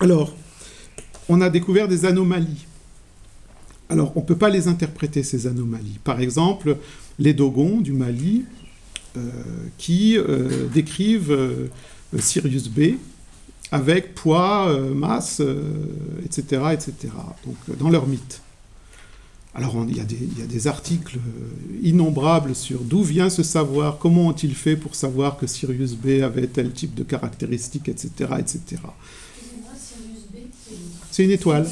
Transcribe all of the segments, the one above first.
Alors, on a découvert des anomalies. Alors, on ne peut pas les interpréter, ces anomalies. Par exemple, les Dogons du Mali, euh, qui euh, décrivent euh, Sirius B avec poids, masse, etc., etc., donc dans leur mythe. Alors il y, a des, articles innombrables sur d'où vient ce savoir, comment ont-ils fait pour savoir que Sirius B avait tel type de caractéristiques, etc. etc. C'est une étoile,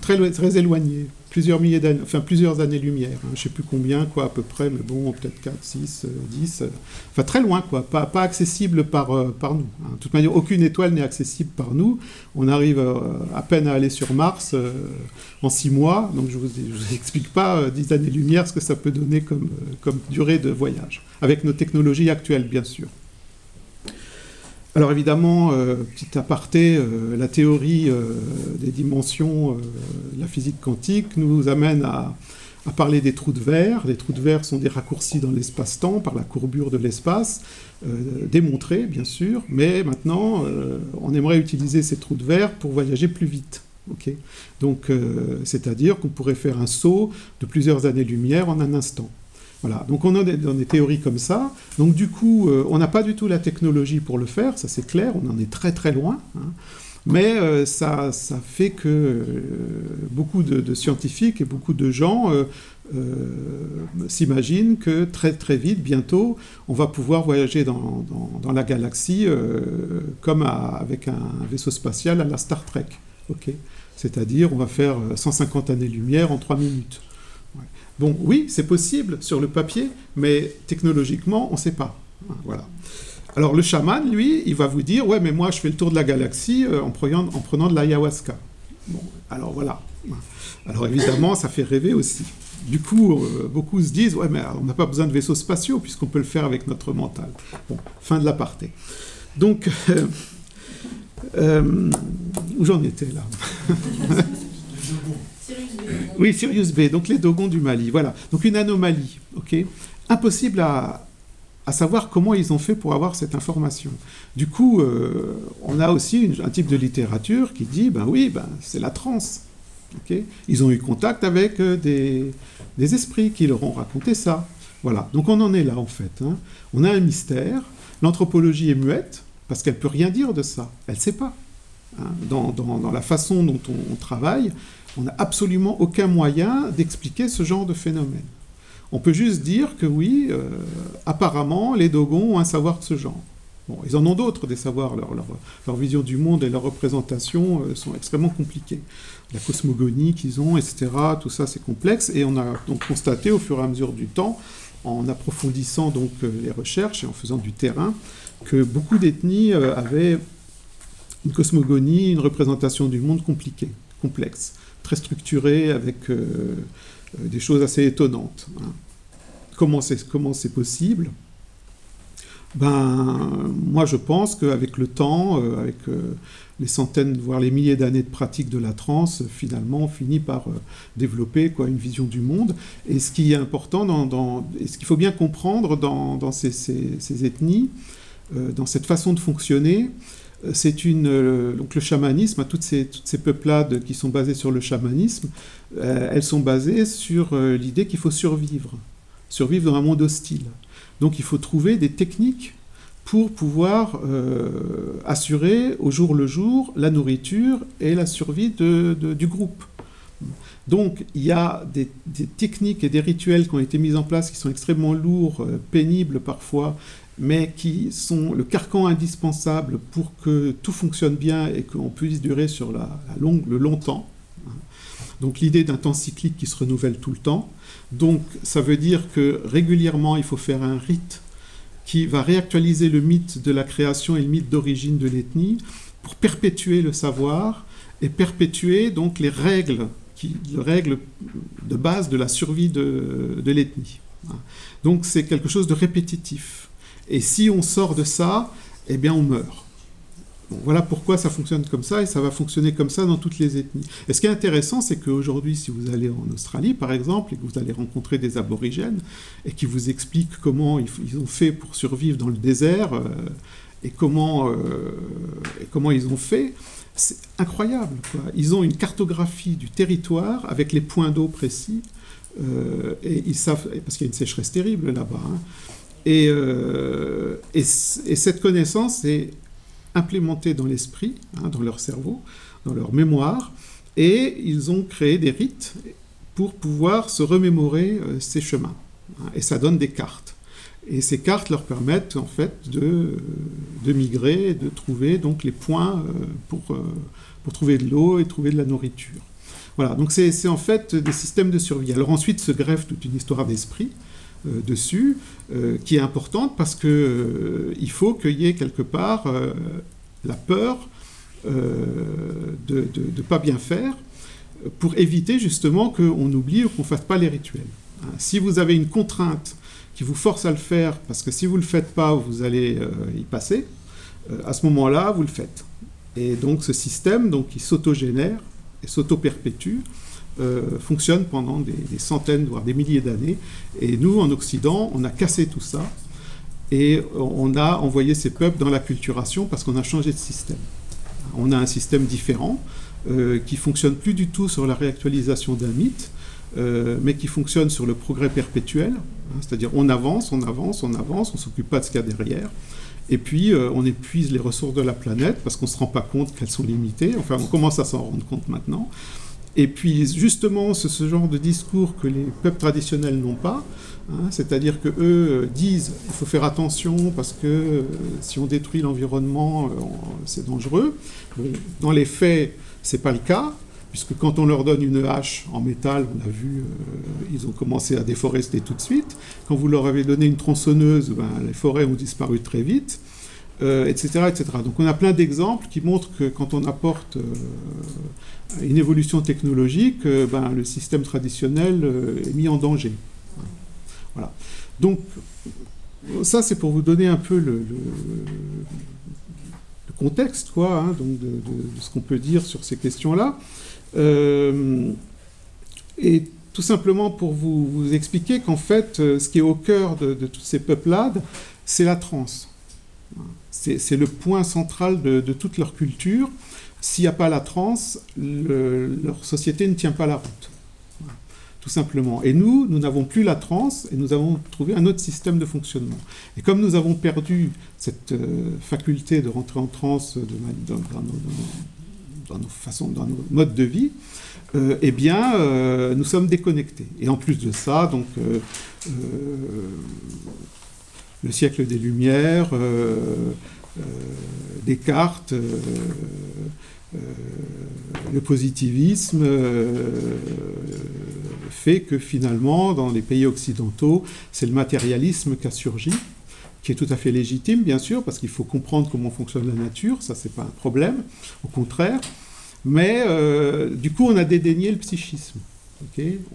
très, très éloignée plusieurs milliers d'années, enfin plusieurs années-lumière, hein, je ne sais plus combien, quoi, à peu près, mais bon, peut-être 4, 6, 10, enfin très loin, quoi, pas, pas accessible par, euh, par nous. Hein. De toute manière, aucune étoile n'est accessible par nous. On arrive euh, à peine à aller sur Mars euh, en 6 mois, donc je ne vous, explique pas 10 années-lumière ce que ça peut donner comme, comme durée de voyage, avec nos technologies actuelles, bien sûr. Alors évidemment, euh, petit aparté, euh, la théorie euh, des dimensions la physique quantique nous amène à, parler des trous de verre. Les trous de verre sont des raccourcis dans l'espace-temps par la courbure de l'espace, démontrés bien sûr, mais maintenant on aimerait utiliser ces trous de verre pour voyager plus vite. Donc c'est-à-dire qu'on pourrait faire un saut de plusieurs années-lumière en un instant. Voilà, donc on a des, des, théories comme ça. Donc du coup, euh, on n'a pas du tout la technologie pour le faire, ça c'est clair, on en est très très loin. Hein. Mais euh, ça, ça, fait que euh, beaucoup de, scientifiques et beaucoup de gens s'imaginent que très très vite, bientôt, on va pouvoir voyager dans, dans, la galaxie comme avec un vaisseau spatial à la Star Trek. ok C'est-à-dire, on va faire 150 années-lumière en 3 minutes. Bon, oui, c'est possible sur le papier, mais technologiquement, on ne sait pas. Voilà. Alors le chaman, lui, il va vous dire, ouais, mais moi, je fais le tour de la galaxie euh, en, prenant, en prenant de l'ayahuasca. Bon, alors voilà. Alors évidemment, ça fait rêver aussi. Du coup, euh, beaucoup se disent, ouais, mais on n'a pas besoin de vaisseaux spatiaux puisqu'on peut le faire avec notre mental. Bon, fin de l'aparté. Donc, euh, où j'en étais là? Oui, Sirius B, donc les Dogons du Mali. Voilà, donc une anomalie, ok Impossible à, savoir comment ils ont fait pour avoir cette information. Du coup, euh, on a aussi un type de littérature qui dit, ben oui, ben, c'est la transe. ok ils ont eu contact avec euh, des, esprits qui leur ont raconté ça. Voilà, donc on en est là en fait. Hein. On a un mystère. L'anthropologie est muette parce qu'elle peut rien dire de ça. Elle ne sait pas. Hein. Dans, la façon dont on travaille, on n'a absolument aucun moyen d'expliquer ce genre de phénomène. On peut juste dire que oui, euh, apparemment, les Dogons ont un savoir de ce genre. Bon, ils en ont d'autres, des savoirs. Leur, vision du monde et leur représentation euh, sont extrêmement compliquées. La cosmogonie qu'ils ont, etc., tout ça, c'est complexe. Et on a donc constaté au fur et à mesure du temps, en approfondissant donc euh, les recherches et en faisant du terrain, que beaucoup d'ethnies avaient une cosmogonie, une représentation du monde compliquée, complexe très structuré, avec euh, euh, des choses assez étonnantes. Hein. Comment c'est possible? Ben, moi, je pense qu'avec le temps, euh, avec les centaines, voire les milliers d'années de pratique de la transe, finalement, on finit par développer quoi, une vision du monde. Et ce qui est important, dans, et ce qu'il faut bien comprendre dans, ces, ces, ethnies, dans cette façon de fonctionner, c'est une euh, donc le chamanisme, toutes ces, toutes ces peuplades qui sont basées sur le chamanisme, euh, elles sont basées sur euh, l'idée qu'il faut survivre, survivre dans un monde hostile. Donc il faut trouver des techniques pour pouvoir assurer au jour le jour la nourriture et la survie du groupe. Donc il y a des, techniques et des rituels qui ont été mis en place qui sont extrêmement lourds, pénibles parfois, mais qui sont le carcan indispensable pour que tout fonctionne bien et qu'on puisse durer sur la, longue, le long temps. Donc l'idée d'un temps cyclique qui se renouvelle tout le temps. Donc ça veut dire que régulièrement il faut faire un rite qui va réactualiser le mythe de la création et le mythe d'origine de l'ethnie pour perpétuer le savoir et perpétuer donc les règles, qui, les règles de base de la survie de, de l'ethnie. Donc c'est quelque chose de répétitif. Et si on sort de ça, eh bien on meurt. voilà pourquoi ça fonctionne comme ça et ça va fonctionner comme ça dans toutes les ethnies. Et ce qui est intéressant, c'est qu'aujourd'hui, si vous allez en Australie, par exemple, et que vous allez rencontrer des aborigènes et qui vous expliquent comment ils ont fait pour survivre dans le désert euh, et, comment, euh, comment ils ont fait, c'est incroyable. Ils ont une cartographie du territoire avec les points d'eau précis. et ils savent, parce qu'il y a une sécheresse terrible là-bas. Hein. Et, et, cette connaissance est implémentée dans l'esprit, hein, dans leur cerveau, dans leur mémoire. Et ils ont créé des rites pour pouvoir se remémorer ces chemins. Hein. et ça donne des cartes. Et ces cartes leur permettent en fait de, de migrer, de trouver donc les points euh, pour, euh, pour trouver de l'eau et trouver de la nourriture. Voilà, donc c'est en fait des systèmes de survie. Alors ensuite se greffe toute une histoire d'esprit euh, dessus, qui est importante parce qu'il il faut qu'il y ait quelque part la peur de ne pas bien faire pour éviter justement qu'on oublie ou qu'on ne fasse pas les rituels. Hein, si vous avez une contrainte qui vous force à le faire, parce que si vous ne le faites pas, vous allez euh, y passer, euh, à ce moment-là, vous le faites. Et donc ce système, donc, qui s'autogénère et s'auto-perpétue, euh, fonctionne pendant des, centaines, voire des milliers d'années. Et nous, en Occident, on a cassé tout ça et on a envoyé ces peuples dans la culturation parce qu'on a changé de système. On a un système différent qui fonctionne plus du tout sur la réactualisation d'un mythe, euh, mais qui fonctionne sur le progrès perpétuel, hein, c'est-à-dire on avance, on avance, on avance, on ne s'occupe pas de ce qu'il y a derrière, et puis euh, on épuise les ressources de la planète parce qu'on ne se rend pas compte qu'elles sont limitées, enfin on commence à s'en rendre compte maintenant, et puis justement c'est ce genre de discours que les peuples traditionnels n'ont pas, hein, c'est-à-dire que eux disent il faut faire attention parce que euh, si on détruit l'environnement c'est dangereux, dans les faits c'est pas le cas, puisque quand on leur donne une hache en métal, on a vu, euh, ils ont commencé à déforester tout de suite. Quand vous leur avez donné une tronçonneuse, ben, les forêts ont disparu très vite, etc., euh, etc. Donc on a plein d'exemples qui montrent que quand on apporte euh, une évolution technologique, ben, le système traditionnel est mis en danger. Voilà. Donc ça, c'est pour vous donner un peu le, contexte, quoi, hein, donc de, ce qu'on peut dire sur ces questions-là. Euh, et tout simplement pour vous, expliquer qu'en fait, euh, ce qui est au cœur de, toutes ces peuplades, c'est la transe. C'est le point central de, toute leur culture. S'il n'y a pas la transe, leur société ne tient pas la route. Tout simplement. Et nous, nous n'avons plus la transe et nous avons trouvé un autre système de fonctionnement. Et comme nous avons perdu cette euh, faculté de rentrer en transe dans, nos façons, dans nos modes de vie, euh, eh bien, euh, nous sommes déconnectés. Et en plus de ça, donc, le siècle des Lumières, Descartes, le positivisme fait que finalement, dans les pays occidentaux, c'est le matérialisme qui a surgi qui est tout à fait légitime, bien sûr, parce qu'il faut comprendre comment fonctionne la nature, ça c'est pas un problème, au contraire. Mais euh, du coup, on a dédaigné le psychisme.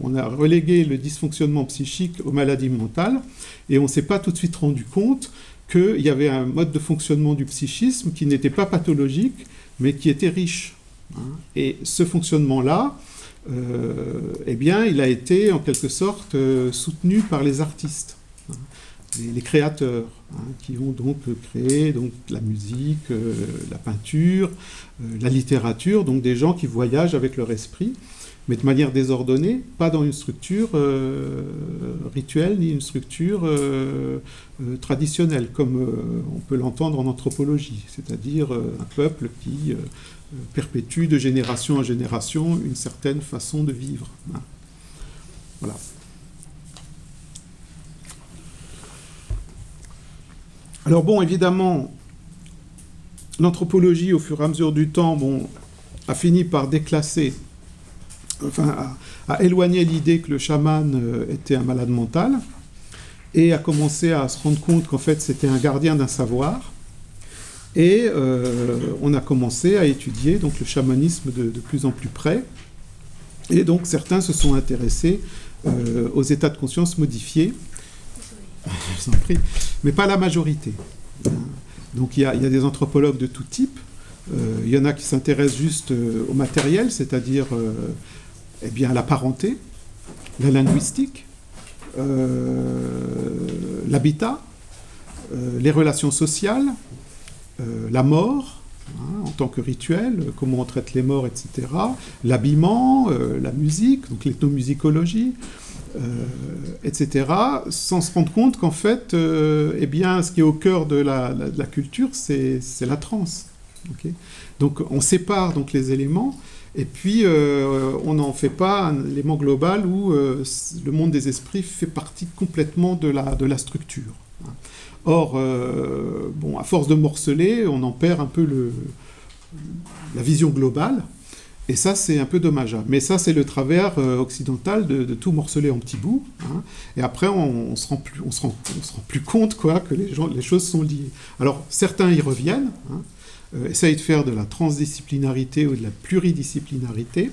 on a relégué le dysfonctionnement psychique aux maladies mentales, et on ne s'est pas tout de suite rendu compte qu'il y avait un mode de fonctionnement du psychisme qui n'était pas pathologique, mais qui était riche. Hein. Et ce fonctionnement-là, euh, eh bien, il a été en quelque sorte euh, soutenu par les artistes les, créateurs, hein, qui ont donc créé donc, la musique, euh, la peinture, la littérature, donc des gens qui voyagent avec leur esprit, mais de manière désordonnée, pas dans une structure euh, rituelle ni une structure traditionnelle, comme on peut l'entendre en anthropologie, c'est-à-dire un peuple qui perpétue de génération en génération une certaine façon de vivre. Hein. Voilà. Alors bon, évidemment, l'anthropologie, au fur et à mesure du temps, bon, a fini par déclasser, enfin, à, éloigner l'idée que le chaman euh, était un malade mental, et a commencé à se rendre compte qu'en fait c'était un gardien d'un savoir. Et euh, on a commencé à étudier donc le chamanisme de, plus en plus près. Et donc certains se sont intéressés euh, aux états de conscience modifiés je vous en prie, mais pas la majorité. Donc il y, a, des anthropologues de tout type. Il y en a qui s'intéressent juste au matériel, c'est-à-dire eh bien, la parenté, la linguistique, l'habitat, les relations sociales, la mort, hein, tant que rituel, comment on traite les morts, etc. L'habillement, la musique, donc l'ethnomusicologie, etc. Sans se rendre compte qu'en fait, eh bien, ce qui est au cœur de la, culture, c'est la transe. Donc on sépare donc les éléments. Et puis, on n'en fait pas un élément global où le monde des esprits fait partie complètement de la, de la structure. Or, euh, bon, à force de morceler, on en perd un peu le, la vision globale. Et ça, c'est un peu dommageable. Mais ça, c'est le travers euh, occidental de, tout morceler en petits bouts. Hein. Et après, on, ne se rend plus, on se rend, on se rend plus compte quoi, que les, gens, les choses sont liées. Alors, certains y reviennent, hein, euh, essayent de faire de la transdisciplinarité ou de la pluridisciplinarité.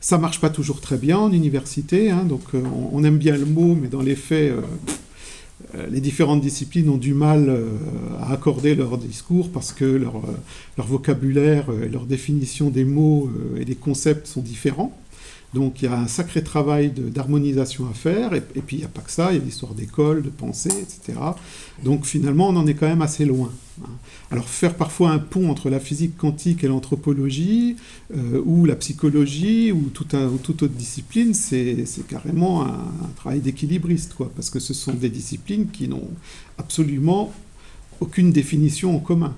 Ça marche pas toujours très bien en université, hein, donc on, aime bien le mot, mais dans les faits, euh, les différentes disciplines ont du mal euh, à accorder leur discours parce que leur, euh, leur vocabulaire et leur définition des mots et des concepts sont différents. Donc il y a un sacré travail d'harmonisation à faire, et, puis il n'y a pas que ça, il y a l'histoire d'école, de pensée, etc. Donc finalement on en est quand même assez loin. Hein. Alors faire parfois un pont entre la physique quantique et l'anthropologie, euh, ou la psychologie, ou, toute autre discipline, c'est carrément un, travail d'équilibriste, quoi, parce que ce sont des disciplines qui n'ont absolument aucune définition en commun.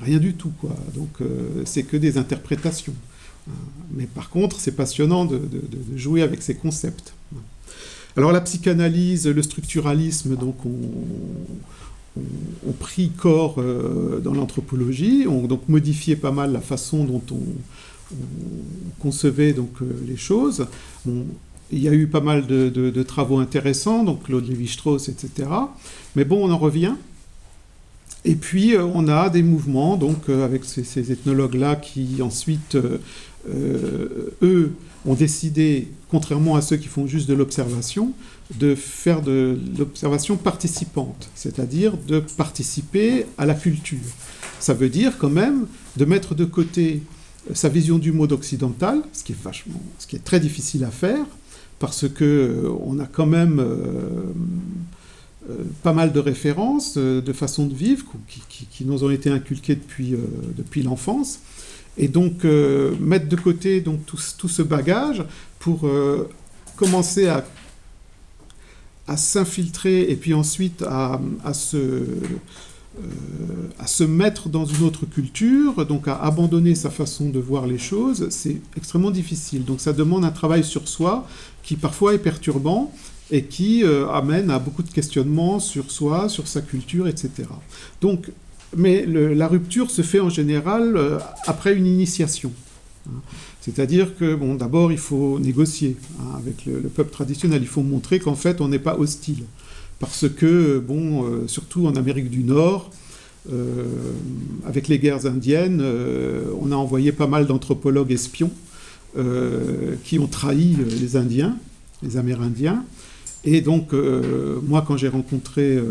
Rien du tout, quoi. Donc euh, c'est que des interprétations. Mais par contre, c'est passionnant de, jouer avec ces concepts. Alors la psychanalyse, le structuralisme, donc ont, pris corps euh, dans l'anthropologie, ont donc modifié pas mal la façon dont on, concevait donc euh, les choses. il y a eu pas mal de, travaux intéressants, donc Claude Lévi-Strauss, etc. Mais bon, on en revient. Et puis, euh, on a des mouvements, donc, avec ces, ethnologues-là qui ensuite eux ont décidé, contrairement à ceux qui font juste de l'observation, de faire de l'observation participante, c'est-à-dire de participer à la culture. Ça veut dire quand même de mettre de côté sa vision du monde occidental, ce qui est vachement, ce qui est très difficile à faire, parce que euh, on a quand même euh, pas mal de références, de façons de vivre qui, nous ont été inculquées depuis, depuis l'enfance et donc euh, mettre de côté donc, tout, tout ce bagage pour euh, commencer à, à s'infiltrer et puis ensuite à, à se, euh, à se mettre dans une autre culture, donc à abandonner sa façon de voir les choses, c'est extrêmement difficile. Donc ça demande un travail sur soi qui parfois est perturbant et qui amène à beaucoup de questionnements sur soi, sur sa culture, etc. Donc mais la rupture se fait en général euh, après une initiation. Hein. C'est-à-dire que, bon, d'abord, il faut négocier hein, avec le, peuple traditionnel. Il faut montrer qu'en fait, on n'est pas hostile. Parce que, bon, euh, surtout en Amérique du Nord, euh, avec les guerres indiennes, on a envoyé pas mal d'anthropologues espions qui ont trahi les Indiens, les Amérindiens. Et donc, euh, moi, quand j'ai rencontré euh,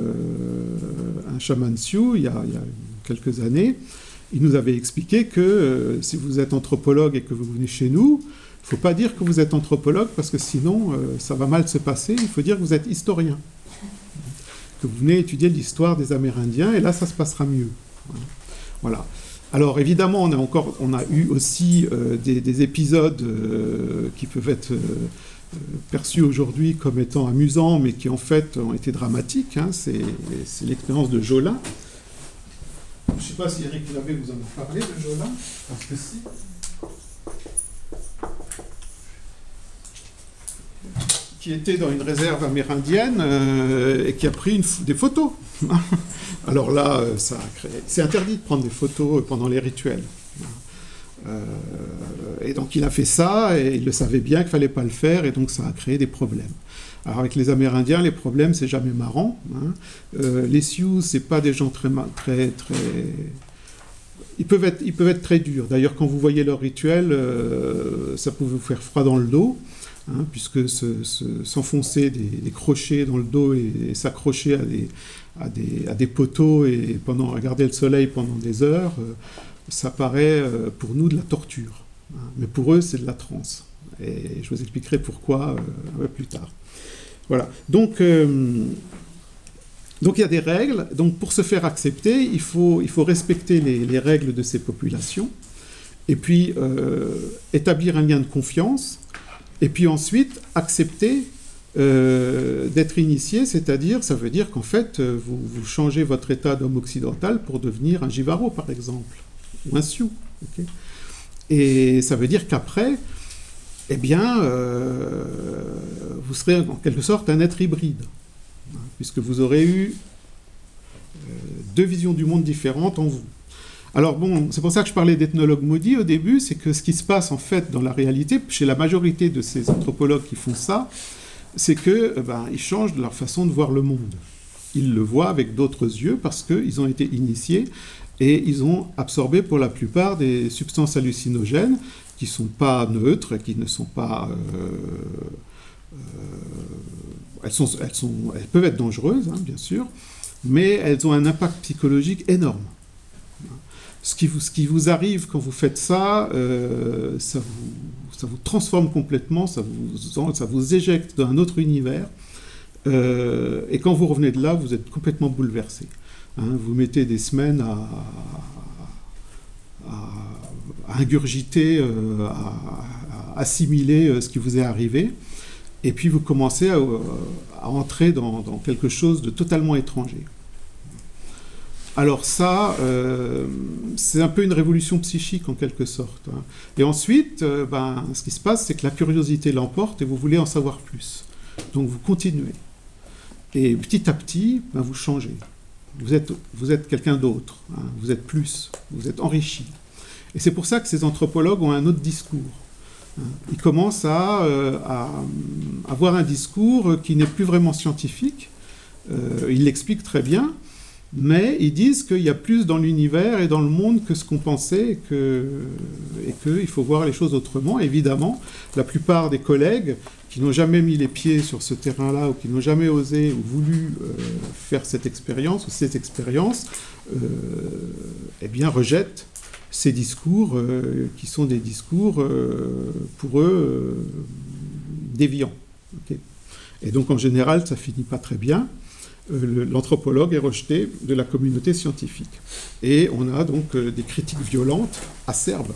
un chaman Sioux il y, a, quelques années, il nous avait expliqué que euh, si vous êtes anthropologue et que vous venez chez nous, il ne faut pas dire que vous êtes anthropologue parce que sinon, ça va mal se passer. Il faut dire que vous êtes historien. Que vous venez étudier l'histoire des Amérindiens et là, ça se passera mieux. Voilà. Alors évidemment, on a encore, on a eu aussi des, des, épisodes qui peuvent être perçus aujourd'hui comme étant amusants, mais qui en fait ont été dramatiques. Hein. C'est l'expérience de Jola. Je ne sais pas si Eric Lavé vous en a parlé de Jola, parce que si. Qui était dans une réserve amérindienne euh, et qui a pris des photos. Alors là, euh, ça C'est interdit de prendre des photos pendant les rituels. Euh, et donc il a fait ça, et il le savait bien qu'il fallait pas le faire, et donc ça a créé des problèmes. Alors avec les Amérindiens, les problèmes, c'est jamais marrant. Hein. Euh, les Sioux, c'est pas des gens très, très, très... Ils peuvent être, ils peuvent être très durs. D'ailleurs, quand vous voyez leur rituel, euh, ça peut vous faire froid dans le dos, hein, puisque s'enfoncer des, crochets dans le dos et, s'accrocher à des, à, des, à des, poteaux et pendant regarder le soleil pendant des heures, ça paraît euh, pour nous de la torture. Hein. Mais pour eux, c'est de la transe. Et je vous expliquerai pourquoi euh, plus tard. Voilà. Donc, euh, Donc il y a des règles. Donc pour se faire accepter, il faut, il faut respecter les, règles de ces populations. Et puis établir un lien de confiance. Et puis ensuite accepter d'être initié, c'est-à-dire, ça veut dire qu'en fait, euh, vous, changez votre état d'homme occidental pour devenir un Jivaro, par exemple, ou un Sioux. Et ça veut dire qu'après, eh bien, vous serez en quelque sorte un être hybride puisque vous aurez eu euh, deux visions du monde différentes en vous. Alors bon, c'est pour ça que je parlais d'ethnologue maudit au début, c'est que ce qui se passe en fait dans la réalité, chez la majorité de ces anthropologues qui font ça, c'est que euh, ben, ils changent leur façon de voir le monde. Ils le voient avec d'autres yeux parce qu'ils ont été initiés et ils ont absorbé pour la plupart des substances hallucinogènes qui ne sont pas neutres, qui ne sont pas euh, elles, sont, elles, sont, elles peuvent être dangereuses, hein, bien sûr, mais elles ont un impact psychologique énorme. Ce qui vous, ce qui vous arrive quand vous faites ça, euh, ça, vous, ça, vous, transforme complètement, ça vous, ça vous éjecte dans un autre univers. Euh, et quand vous revenez de là, vous êtes complètement bouleversé. Hein. vous mettez des semaines à, ingurgiter, euh, à, assimiler ce qui vous est arrivé. Et puis vous commencez à, entrer dans, quelque chose de totalement étranger. Alors ça, euh, c'est un peu une révolution psychique en quelque sorte. Hein. Et ensuite, euh, ben, ce qui se passe, c'est que la curiosité l'emporte et vous voulez en savoir plus. Donc vous continuez. Et petit à petit, ben, vous changez. Vous êtes, vous être quelqu'un d'autre. Hein. Vous êtes plus. Vous êtes enrichi. Et c'est pour ça que ces anthropologues ont un autre discours. Ils commencent euh, à, avoir un discours qui n'est plus vraiment scientifique. Euh, ils l'expliquent très bien, mais ils disent qu'il y a plus dans l'univers et dans le monde que ce qu'on pensait et qu'il faut voir les choses autrement. Évidemment, la plupart des collègues qui n'ont jamais mis les pieds sur ce terrain-là ou qui n'ont jamais osé ou voulu euh, faire cette expérience ou ces expériences, eh bien rejettent ces discours euh, qui sont des discours euh, pour eux euh, déviants. et donc en général, ça finit pas très bien. L'anthropologue est rejeté de la communauté scientifique. Et on a donc des critiques violentes, acerbes,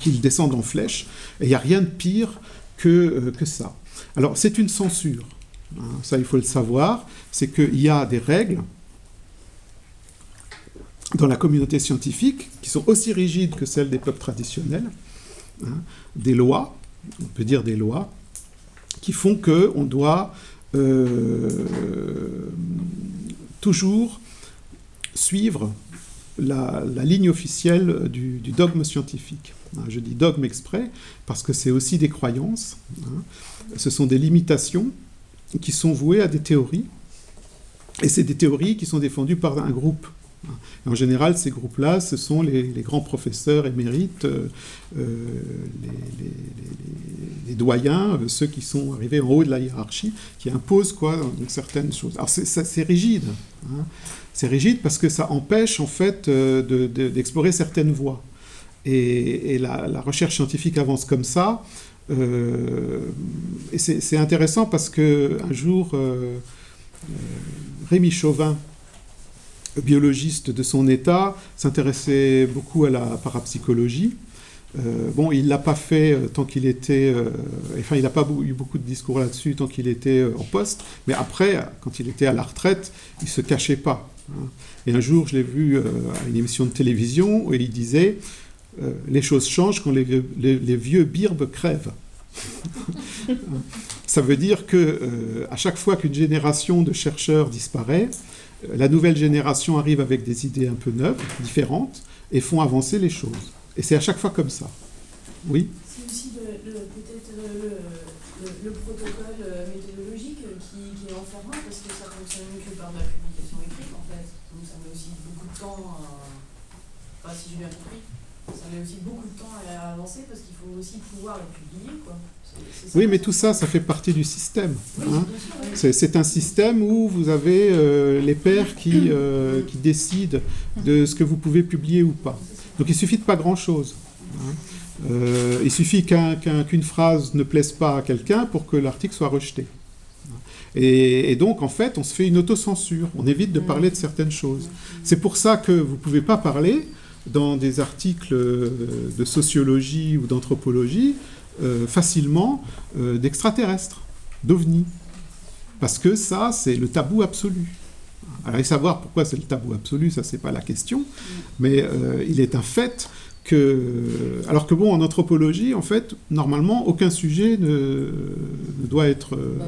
qui descendent en flèche. Et il n'y a rien de pire que, que ça. Alors c'est une censure. Hein, ça, il faut le savoir. C'est qu'il y a des règles dans la communauté scientifique, qui sont aussi rigides que celles des peuples traditionnels, hein, des lois, on peut dire des lois, qui font qu'on doit euh, toujours suivre la, ligne officielle du, dogme scientifique. Hein, je dis dogme exprès parce que c'est aussi des croyances, hein. ce sont des limitations qui sont vouées à des théories, et c'est des théories qui sont défendues par un groupe en général, ces groupes-là, ce sont les, grands professeurs émérites, euh, euh, les, doyens, euh, ceux qui sont arrivés en haut de la hiérarchie, qui imposent quoi, certaines choses. Alors c'est rigide. Hein. C'est rigide parce que ça empêche en fait d'explorer certaines voies. Et, la, recherche scientifique avance comme ça. c'est intéressant parce que un jour, Rémi Chauvin, biologiste de son état, s'intéressait beaucoup à la parapsychologie. Euh, bon, il l'a pas fait euh, tant qu'il était, euh, enfin, il n'a pas eu beaucoup de discours là-dessus tant qu'il était en poste. Mais après, quand il était à la retraite, il se cachait pas. Hein. Et un jour, je l'ai vu à une émission de télévision où il disait les choses changent quand les, les vieux birbes crèvent. Ça veut dire que à chaque fois qu'une génération de chercheurs disparaît, la nouvelle génération arrive avec des idées un peu neuves, différentes, et font avancer les choses. Et c'est à chaque fois comme ça. Oui? C'est aussi peut-être le, protocole euh, méthodologique qui, est enfermant, parce que ça fonctionne que par la publication écrite, en fait. Donc ça met aussi beaucoup de temps, à... si j'ai bien compris, ça met aussi beaucoup de temps à avancer, parce qu'il faut aussi pouvoir le publier, quoi. Oui, mais tout ça, ça fait partie du système. Hein. C'est un système où vous avez euh, les pairs qui, euh, qui, décident de ce que vous pouvez publier ou pas. Donc il suffit de pas grand-chose. Hein. Euh, il suffit qu'une phrase ne plaise pas à quelqu'un pour que l'article soit rejeté. Et, donc, en fait, on se fait une autocensure. On évite de parler de certaines choses. C'est pour ça que vous ne pouvez pas parler dans des articles de sociologie ou d'anthropologie euh, facilement euh, d'extraterrestres, d'ovnis. Parce que ça, c'est le tabou absolu. Alors, savoir pourquoi c'est le tabou absolu, ça, c'est pas la question. Mais euh, il est un fait que. Alors que, bon, en anthropologie, en fait, normalement, aucun sujet ne, doit être. Bah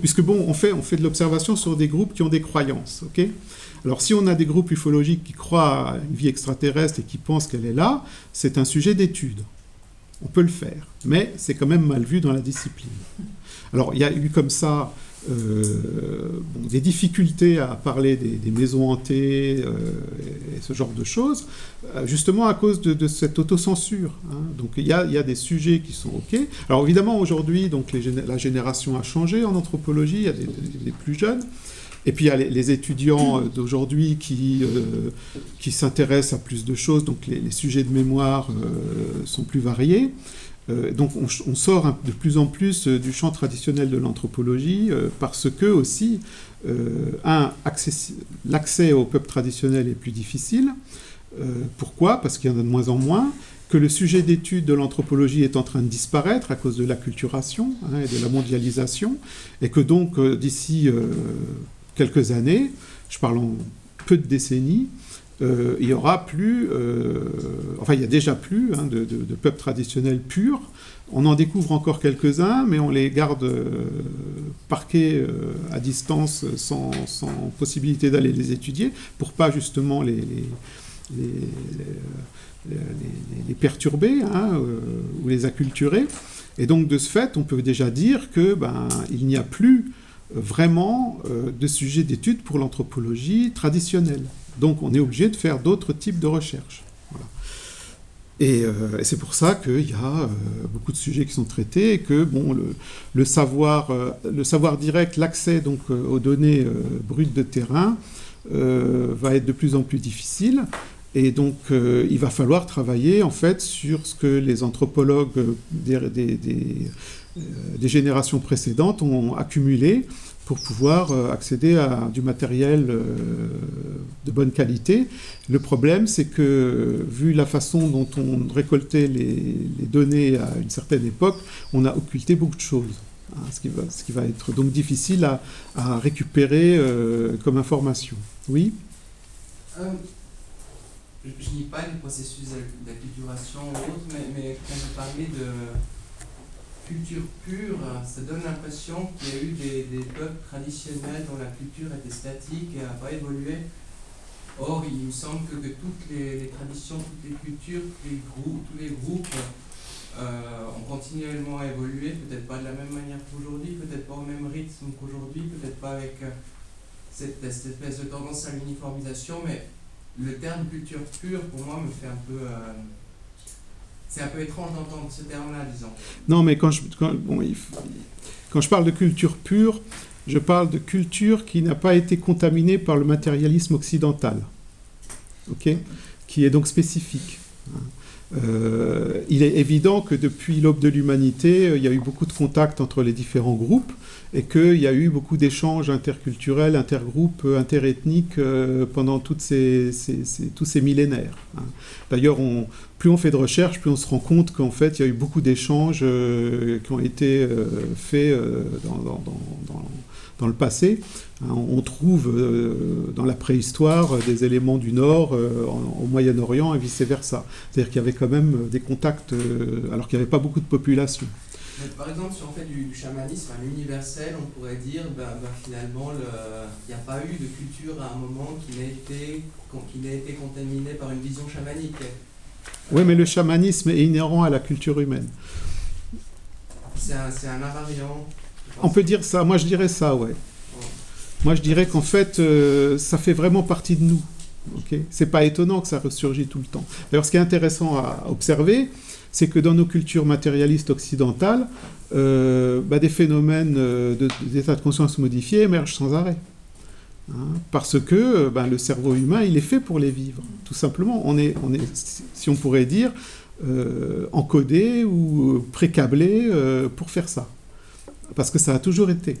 puisque, bon, on fait, on fait de l'observation sur des groupes qui ont des croyances, ok? Alors si on a des groupes ufologiques qui croient à une vie extraterrestre et qui pensent qu'elle est là, c'est un sujet d'étude on peut le faire, mais c'est quand même mal vu dans la discipline. Alors il y a eu comme ça euh, des difficultés à parler des, maisons hantées euh, et ce genre de choses, euh, justement à cause de, cette autocensure. Hein. Donc il y, a, des sujets qui sont OK. Alors évidemment aujourd'hui, donc la génération a changé en anthropologie, il y a des plus jeunes. Et puis il y a les, étudiants d'aujourd'hui qui, qui s'intéressent à plus de choses, donc les, sujets de mémoire sont plus variés. Donc on, sort de plus en plus du champ traditionnel de l'anthropologie parce que aussi, un, l'accès au peuple traditionnel est plus difficile. pourquoi? Parce qu'il y en a de moins en moins que le sujet d'étude de l'anthropologie est en train de disparaître à cause de l'acculturation hein, et de la mondialisation, et que donc d'ici quelques années, je parle en peu de décennies, euh, il y aura plus, euh, enfin il y a déjà plus hein, de, de, peuples traditionnels purs. On en découvre encore quelques-uns, mais on les garde euh, parqués à distance sans, possibilité d'aller les étudier pour pas justement les, perturber hein, ou les acculturer. Et donc de ce fait, on peut déjà dire que ben, il n'y a plus vraiment de sujets d'études pour l'anthropologie traditionnelle. Donc on est obligé de faire d'autres types de recherches. Euh, et, c'est pour ça qu'il y a euh, beaucoup de sujets qui sont traités et que bon, le, savoir, le savoir direct, l'accès donc aux données brutes de terrain va être de plus en plus difficile. Et donc, il va falloir travailler en fait sur ce que les anthropologues euh, des générations précédentes ont accumulé pour pouvoir euh, accéder à du matériel euh, de bonne qualité. Le problème, c'est que vu la façon dont on récoltait les, données à une certaine époque, on a occulté beaucoup de choses. Hein, ce, qui va, être donc difficile à, récupérer comme information. Oui? Je ne dis pas les processus d'acculturation ou autres, mais, mais quand vous parlez de culture pure, ça donne l'impression qu'il y a eu des, peuples traditionnels dont la culture était statique et n'a pas évolué. Or, il me semble que, toutes les, traditions, toutes les cultures, tous les groupes, tous les groupes euh, ont continuellement évolué, peut-être pas de la même manière qu'aujourd'hui, peut-être pas au même rythme qu'aujourd'hui, peut-être pas avec euh, cette, espèce de tendance à l'uniformisation, mais le terme culture pure, pour moi, me fait un peu... Euh, c'est un peu étrange d'entendre ce terme-là, disons. Non, mais quand je, bon, quand je parle de culture pure, je parle de culture qui n'a pas été contaminée par le matérialisme occidental, ok? Qui est donc spécifique. Euh, il est évident que depuis l'aube de l'humanité, euh, il y a eu beaucoup de contacts entre les différents groupes et qu'il y a eu beaucoup d'échanges interculturels, intergroupes, euh, interethniques pendant toutes ces, tous ces millénaires. Hein. D'ailleurs, plus on fait de recherche, plus on se rend compte qu'en fait, il y a eu beaucoup d'échanges qui ont été faits dans le passé. Hein, on trouve euh, dans la préhistoire des éléments du Nord euh, au Moyen-Orient et vice-versa. C'est-à-dire qu'il y avait quand même des contacts euh, alors qu'il n'y avait pas beaucoup de population. par exemple, si on fait du, chamanisme à l'universel, on pourrait dire ben, ben finalement, il n'y a pas eu de culture à un moment qui n'ait été, été contaminée par une vision chamanique. Oui, mais le chamanisme est inhérent à la culture humaine. C'est un, un invariant on peut dire ça, moi je dirais ça, ouais. Moi je dirais qu'en fait, euh, ça fait vraiment partie de nous. Ce c'est pas étonnant que ça ressurgit tout le temps. D'ailleurs, ce qui est intéressant à observer, c'est que dans nos cultures matérialistes occidentales, euh, bah, des phénomènes euh, d'état de, conscience modifiés émergent sans arrêt. Hein, parce que bah, le cerveau humain, il est fait pour les vivre, tout simplement. On est, on est si on pourrait dire, encodé ou précablé pour faire ça parce que ça a toujours été.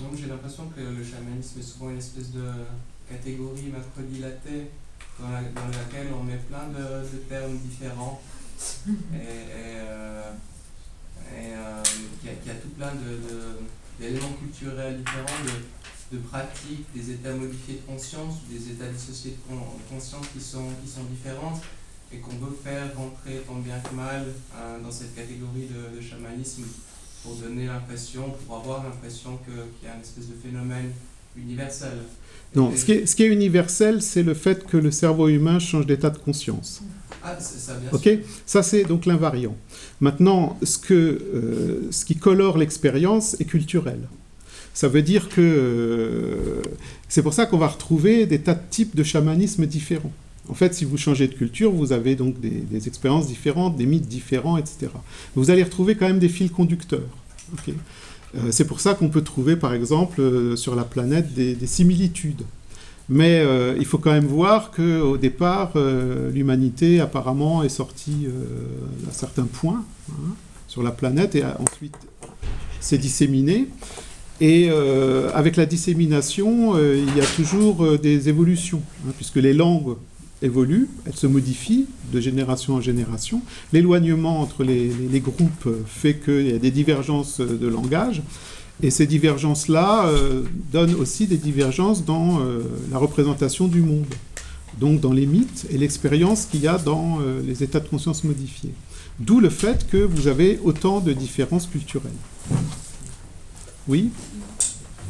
Donc j'ai l'impression que le chamanisme est souvent une espèce de catégorie macrodilatée dans, la, dans laquelle on met plein de, termes différents et, et, euh, et euh, qui, a, qui, a, tout plein d'éléments culturels différents, de, pratiques, des états modifiés de conscience des états dissociés de conscience qui sont, qui sont différents et qu'on veut faire rentrer tant bien que mal euh, dans cette catégorie de chamanisme pour donner l'impression, pour avoir l'impression qu'il y a une espèce de phénomène universel. Non, ce qui, est, ce qui est universel, c'est le fait que le cerveau humain change d'état de conscience. Ah, ça, bien Ok, sûr. ça c'est donc l'invariant. Maintenant, ce, que, euh, ce qui colore l'expérience est culturel. Ça veut dire que euh, c'est pour ça qu'on va retrouver des tas de types de chamanisme différents. En fait, si vous changez de culture, vous avez donc des, expériences différentes, des mythes différents, etc. Vous allez retrouver quand même des fils conducteurs. Euh, c'est pour ça qu'on peut trouver, par exemple, euh, sur la planète des, des similitudes. Mais euh, il faut quand même voir qu'au départ, l'humanité apparemment est sortie à certains points hein, sur la planète et a, ensuite s'est disséminée. Et avec la dissémination, il y a toujours des évolutions, hein, puisque les langues évoluent, elles se modifient de génération en génération. L'éloignement entre les, groupes fait qu'il y a des divergences de langage. Et ces divergences-là euh, donnent aussi des divergences dans euh, la représentation du monde, donc dans les mythes et l'expérience qu'il y a dans euh, les états de conscience modifiés. D'où le fait que vous avez autant de différences culturelles. Oui?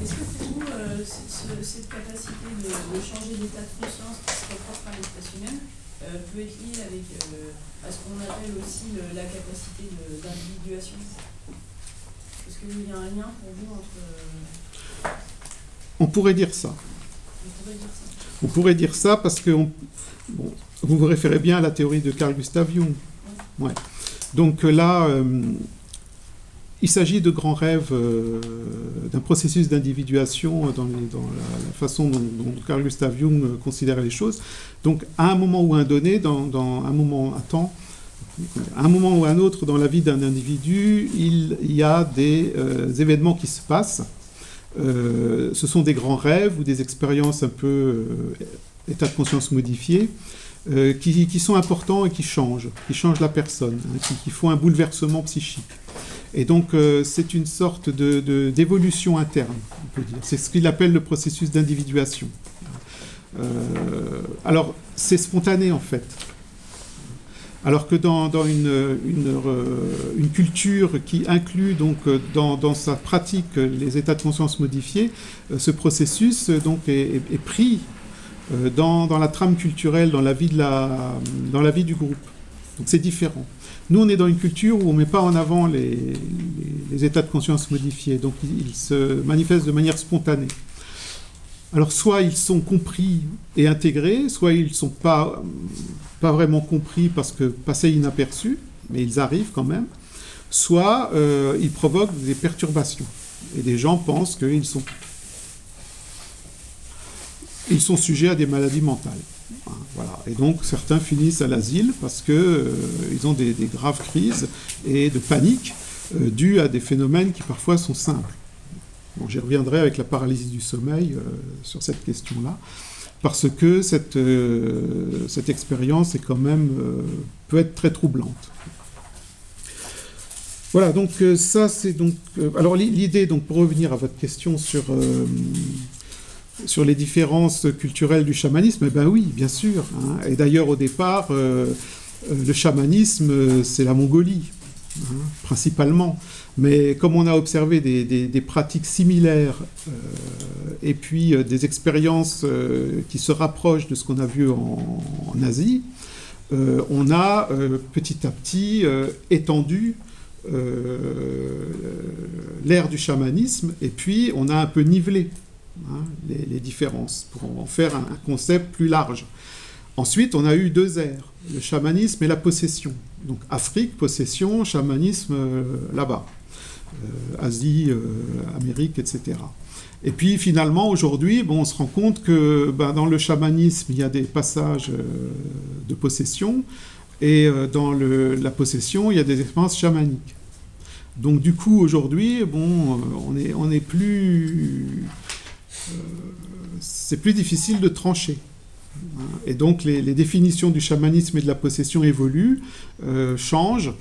Est-ce que pour vous, cette capacité de, de changer d'état de conscience qui serait propre à l'espèce humaine euh, peut être liée avec, à ce qu'on appelle aussi le, la capacité d'individuation est-ce qu'il y a un lien pour vous entre... On pourrait dire ça. On pourrait dire ça, on pourrait dire ça parce que on, bon, vous vous référez bien à la théorie de Carl Gustav Jung. Ouais. Donc là, euh, il s'agit de grands rêves, euh, d'un processus d'individuation dans, la, façon dont, Carl Gustav Jung considère les choses. Donc à un moment ou un donné, dans, un moment à temps, à un moment ou à un autre dans la vie d'un individu, il y a des euh, événements qui se passent. Euh, ce sont des grands rêves ou des expériences un peu état de conscience modifié qui, sont importants et qui changent, qui changent la personne, hein, qui, font un bouleversement psychique. Et donc euh, c'est une sorte d'évolution de, de, interne, on peut dire. C'est ce qu'il appelle le processus d'individuation. Euh, alors c'est spontané en fait. Alors que dans, dans une, une, une, culture qui inclut donc dans, dans, sa pratique les états de conscience modifiés, ce processus donc est, est, est pris dans, dans, la trame culturelle, dans la vie, de la, dans la vie du groupe. Donc c'est différent. Nous, on est dans une culture où on ne met pas en avant les, états de conscience modifiés, donc ils, se manifestent de manière spontanée. Alors soit ils sont compris et intégrés, soit ils ne sont pas, pas vraiment compris parce que passés inaperçus, mais ils arrivent quand même, soit euh, ils provoquent des perturbations. Et des gens pensent qu'ils sont, ils sont sujets à des maladies mentales. Et donc certains finissent à l'asile parce qu'ils euh, ont des, graves crises et de panique euh, dues à des phénomènes qui parfois sont simples. Bon, J'y reviendrai avec la paralysie du sommeil euh, sur cette question-là, parce que cette, cette expérience est quand même peut être très troublante. Voilà, donc ça c'est donc. alors l'idée, donc pour revenir à votre question sur sur les différences culturelles du chamanisme, eh ben oui, bien sûr. Hein. Et d'ailleurs au départ, euh, le chamanisme c'est la Mongolie, hein, principalement. Mais comme on a observé des, pratiques similaires euh, et puis euh, des expériences euh, qui se rapprochent de ce qu'on a vu en, Asie, euh, on a euh, petit à petit étendu l'ère du chamanisme et puis on a un peu nivelé hein, les, différences pour en faire un, concept plus large. Ensuite, on a eu deux ères, le chamanisme et la possession. Donc Afrique, possession, chamanisme euh, là-bas. Euh, Asie, euh, Amérique, etc. Et puis finalement, aujourd'hui, bon, on se rend compte que ben, dans le chamanisme, il y a des passages de possession, et dans la possession, il y a des expériences chamaniques. Donc du coup, aujourd'hui, bon, on est, on est plus... c'est plus difficile de trancher. Et donc les, définitions du chamanisme et de la possession évoluent, changent.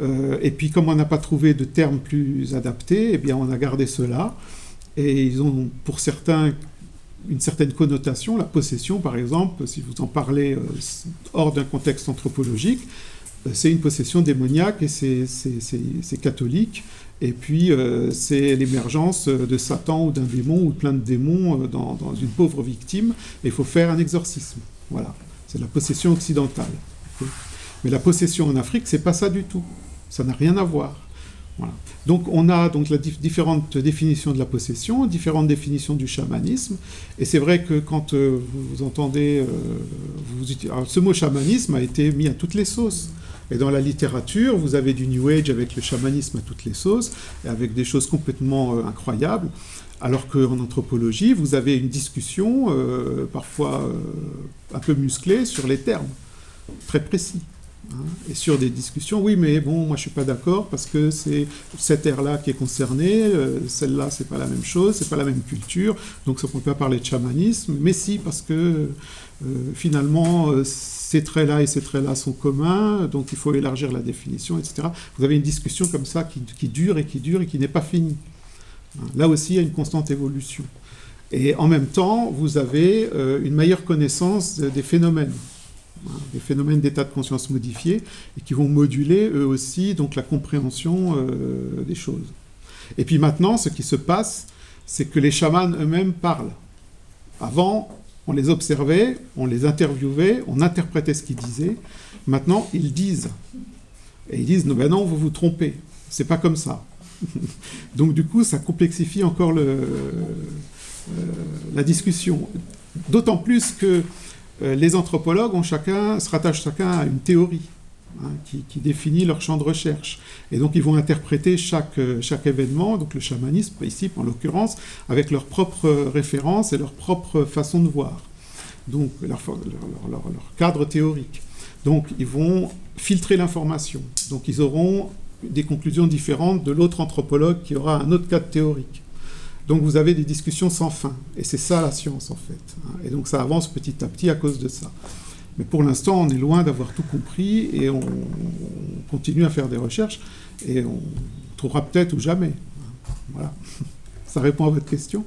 et puis comme on n'a pas trouvé de termes plus adaptés, eh bien on a gardé cela. Et ils ont, pour certains, une certaine connotation. La possession, par exemple, si vous en parlez euh, hors d'un contexte anthropologique, euh, c'est une possession démoniaque et c'est catholique. Et puis, euh, c'est l'émergence de Satan ou d'un démon ou plein de démons dans, une pauvre victime. Et il faut faire un exorcisme. Voilà. C'est la possession occidentale. Mais la possession en Afrique, c'est pas ça du tout. Ça n'a rien à voir. Donc on a donc la différentes définitions de la possession, différentes définitions du chamanisme, et c'est vrai que quand euh, vous, entendez, euh, ce mot chamanisme a été mis à toutes les sauces. Et dans la littérature, vous avez du New Age avec le chamanisme à toutes les sauces, avec des choses complètement euh, incroyables. Alors qu'en anthropologie, vous avez une discussion, parfois un peu musclée, sur les termes, très précis. Hein, et sur des discussions, oui, mais bon, moi je suis pas d'accord parce que c'est cette ère-là qui est concernée, euh, celle-là c'est pas la même chose, c'est pas la même culture, donc ça ne peut pas parler de chamanisme, mais si parce que euh, finalement euh, ces traits-là et ces traits-là sont communs, donc il faut élargir la définition, etc. Vous avez une discussion comme ça qui, dure et qui dure et qui n'est pas finie. Hein, là aussi, il y a une constante évolution. Et en même temps, vous avez une meilleure connaissance des phénomènes. Hein, des phénomènes d'état de conscience modifiés et qui vont moduler eux aussi donc la compréhension euh, des choses. Et puis maintenant, ce qui se passe, c'est que les chamans eux-mêmes parlent. Avant, on les observait, on les interviewait, on interprétait ce qu'ils disaient. Maintenant, ils disent. Et ils disent, non, ben non, vous vous trompez. C'est pas comme ça. donc du coup, ça complexifie encore euh, la discussion. D'autant plus que euh, les anthropologues ont chacun, se rattachent chacun à une théorie hein, qui, définit leur champ de recherche. Et donc ils vont interpréter chaque, euh, chaque événement, donc le chamanisme ici en l'occurrence, avec leurs propres références et leur propre façon de voir. Donc leur, cadre théorique. Donc ils vont filtrer l'information. Donc ils auront des conclusions différentes de l'autre anthropologue qui aura un autre cadre théorique. Donc vous avez des discussions sans fin. Et c'est ça la science en fait. Hein. Et donc ça avance petit à petit à cause de ça. Mais pour l'instant, on est loin d'avoir tout compris et on, continue à faire des recherches et on trouvera peut-être ou jamais. Voilà. Ça répond à votre question